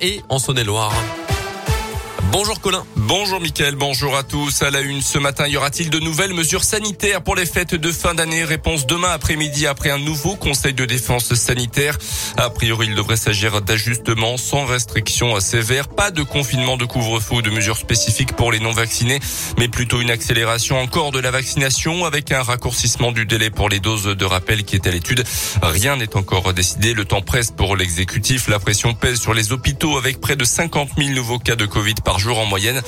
et en Saône-et-Loire. Bonjour Colin. Bonjour Mickaël, bonjour à tous. À la une ce matin, y aura-t-il de nouvelles mesures sanitaires pour les fêtes de fin d'année Réponse demain après-midi après un nouveau conseil de défense sanitaire. A priori, il devrait s'agir d'ajustements sans restrictions sévères, pas de confinement de couvre-feu ou de mesures spécifiques pour les non-vaccinés, mais plutôt une accélération encore de la vaccination avec un raccourcissement du délai pour les doses de rappel qui est à l'étude. Rien n'est encore décidé. Le temps presse pour l'exécutif. La pression pèse sur les hôpitaux avec près de 50 000 nouveaux cas de Covid par jour en moyenne.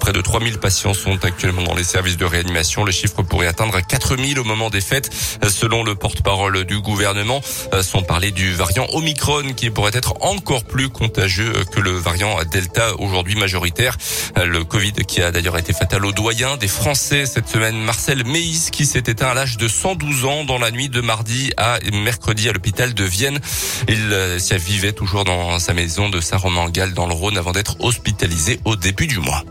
Près de 3000 patients sont actuellement dans les services de réanimation. Le chiffre pourrait atteindre 4000 au moment des fêtes. Selon le porte-parole du gouvernement, sont parlé du variant Omicron qui pourrait être encore plus contagieux que le variant Delta aujourd'hui majoritaire. Le Covid qui a d'ailleurs été fatal au doyen des Français cette semaine. Marcel Meis qui s'est éteint à l'âge de 112 ans dans la nuit de mardi à mercredi à l'hôpital de Vienne. Il vivait toujours dans sa maison de Saint-Romain-Galles dans le Rhône avant d'être hospitalisé au début du mois.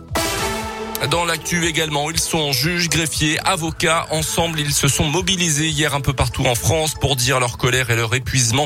Dans l'actu également, ils sont juges, greffiers, avocats. Ensemble, ils se sont mobilisés hier un peu partout en France pour dire leur colère et leur épuisement.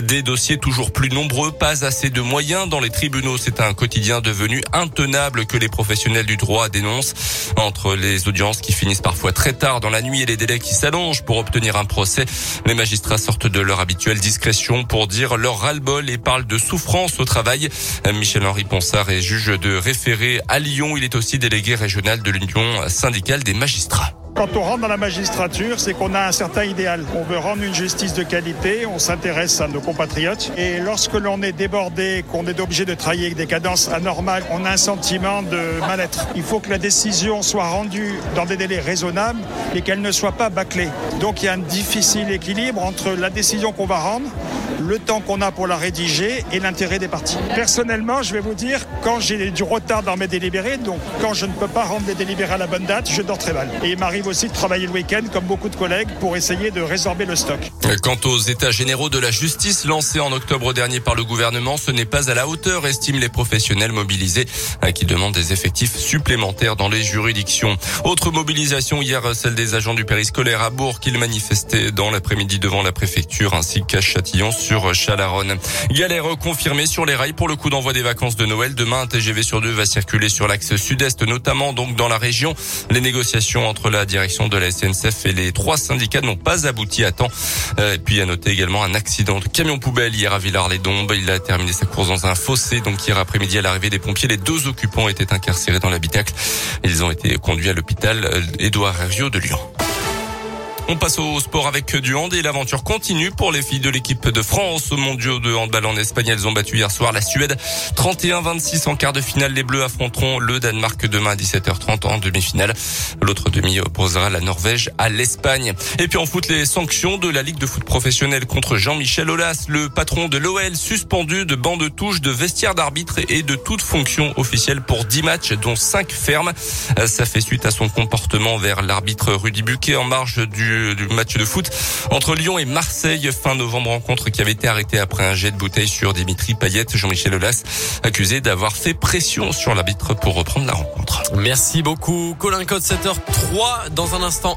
Des dossiers toujours plus nombreux, pas assez de moyens dans les tribunaux. C'est un quotidien devenu intenable que les professionnels du droit dénoncent. Entre les audiences qui finissent parfois très tard dans la nuit et les délais qui s'allongent pour obtenir un procès, les magistrats sortent de leur habituelle discrétion pour dire leur ras-le-bol et parlent de souffrance au travail. Michel-Henri Ponsard est juge de référé à Lyon. Il est aussi délégué régional de l'Union syndicale des magistrats. Quand on rentre dans la magistrature, c'est qu'on a un certain idéal. On veut rendre une justice de qualité, on s'intéresse à nos compatriotes. Et lorsque l'on est débordé, qu'on est obligé de travailler avec des cadences anormales, on a un sentiment de mal-être. Il faut que la décision soit rendue dans des délais raisonnables et qu'elle ne soit pas bâclée. Donc il y a un difficile équilibre entre la décision qu'on va rendre, le temps qu'on a pour la rédiger et l'intérêt des parties. Personnellement, je vais vous dire, quand j'ai du retard dans mes délibérés, donc quand je ne peux pas rendre des délibérés à la bonne date, je dors très mal. Et il aussi de travailler le week-end, comme beaucoup de collègues, pour essayer de résorber le stock. Quant aux états généraux de la justice lancés en octobre dernier par le gouvernement, ce n'est pas à la hauteur, estiment les professionnels mobilisés, qui demandent des effectifs supplémentaires dans les juridictions. Autre mobilisation hier, celle des agents du périscolaire à Bourg, qui manifestaient dans l'après-midi devant la préfecture, ainsi qu'à Châtillon sur Chalaronne. Galère confirmée sur les rails pour le coup d'envoi des vacances de Noël. Demain, un TGV sur deux va circuler sur l'axe sud-est, notamment donc dans la région. Les négociations entre la direction de la SNCF et les trois syndicats n'ont pas abouti à temps. Euh, et puis à noter également un accident de camion poubelle hier à Villars-les-Dombes. Il a terminé sa course dans un fossé. Donc hier après-midi à l'arrivée des pompiers, les deux occupants étaient incarcérés dans l'habitacle. Ils ont été conduits à l'hôpital euh, Édouard Hervieux de Lyon. On passe au sport avec du hand et l'aventure continue pour les filles de l'équipe de France. Au mondiaux de handball en Espagne, elles ont battu hier soir la Suède 31-26 en quart de finale. Les Bleus affronteront le Danemark demain à 17h30 en demi-finale. L'autre demi opposera la Norvège à l'Espagne. Et puis en foot, les sanctions de la Ligue de foot professionnelle contre Jean-Michel Aulas, le patron de l'OL, suspendu de banc de touche, de vestiaire d'arbitre et de toute fonction officielle pour 10 matchs, dont 5 fermes. Ça fait suite à son comportement vers l'arbitre Rudy Buquet en marge du match de foot entre Lyon et Marseille. Fin novembre rencontre qui avait été arrêtée après un jet de bouteille sur Dimitri Payet, Jean-Michel Aulas accusé d'avoir fait pression sur l'arbitre pour reprendre la rencontre. Merci beaucoup Colin Code 7h3 dans un instant